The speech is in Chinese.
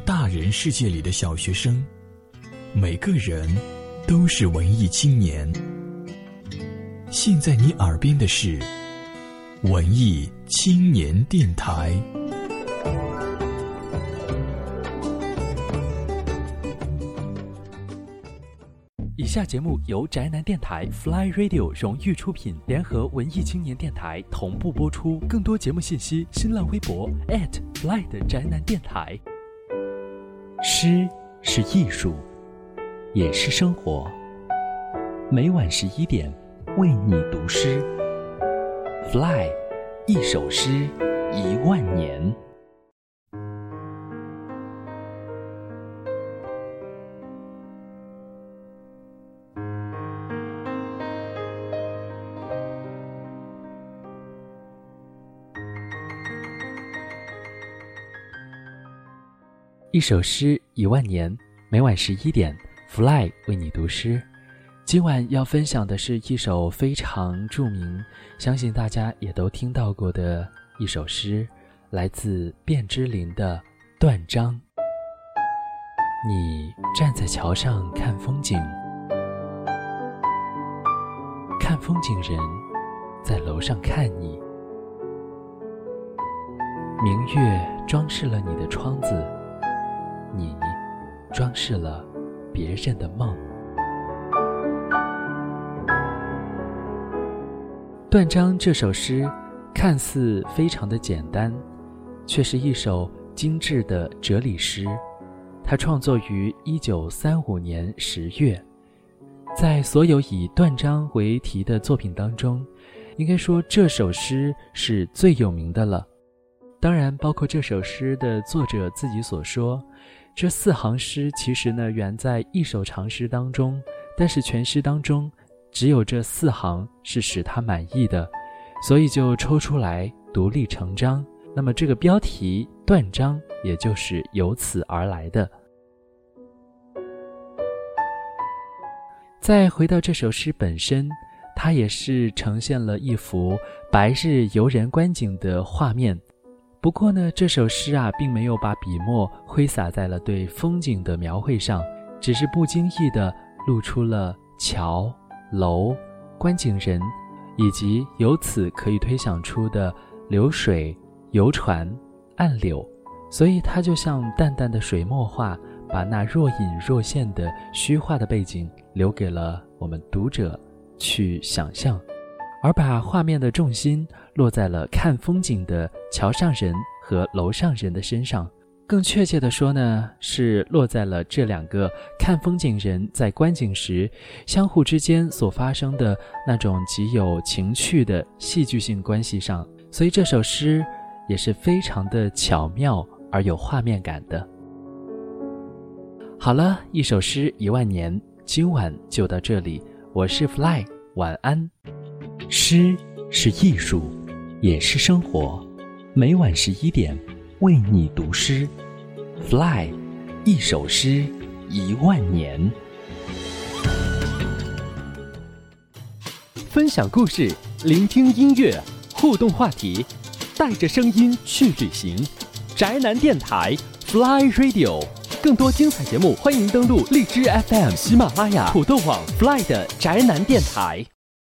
大人世界里的小学生，每个人都是文艺青年。现在你耳边的是文艺青年电台。以下节目由宅男电台 Fly Radio 荣誉出品，联合文艺青年电台同步播出。更多节目信息，新浪微博 @Fly 的宅男电台。诗是艺术，也是生活。每晚十一点，为你读诗。Fly，一首诗，一万年。一首诗一万年，每晚十一点，Fly 为你读诗。今晚要分享的是一首非常著名，相信大家也都听到过的一首诗，来自卞之琳的《断章》。你站在桥上看风景，看风景人在楼上看你，明月装饰了你的窗子。你装饰了别人的梦。断章这首诗看似非常的简单，却是一首精致的哲理诗。它创作于一九三五年十月，在所有以断章为题的作品当中，应该说这首诗是最有名的了。当然，包括这首诗的作者自己所说。这四行诗其实呢原在一首长诗当中，但是全诗当中只有这四行是使他满意的，所以就抽出来独立成章。那么这个标题“断章”也就是由此而来的。再回到这首诗本身，它也是呈现了一幅白日游人观景的画面。不过呢，这首诗啊，并没有把笔墨挥洒在了对风景的描绘上，只是不经意地露出了桥、楼、观景人，以及由此可以推想出的流水、游船、岸柳，所以它就像淡淡的水墨画，把那若隐若现的虚化的背景留给了我们读者去想象。而把画面的重心落在了看风景的桥上人和楼上人的身上，更确切的说呢，是落在了这两个看风景人在观景时相互之间所发生的那种极有情趣的戏剧性关系上。所以这首诗也是非常的巧妙而有画面感的。好了，一首诗一万年，今晚就到这里。我是 Fly，晚安。诗是艺术，也是生活。每晚十一点，为你读诗。Fly，一首诗，一万年。分享故事，聆听音乐，互动话题，带着声音去旅行。宅男电台，Fly Radio。更多精彩节目，欢迎登录荔枝 FM、喜马拉雅、土豆网、Fly 的宅男电台。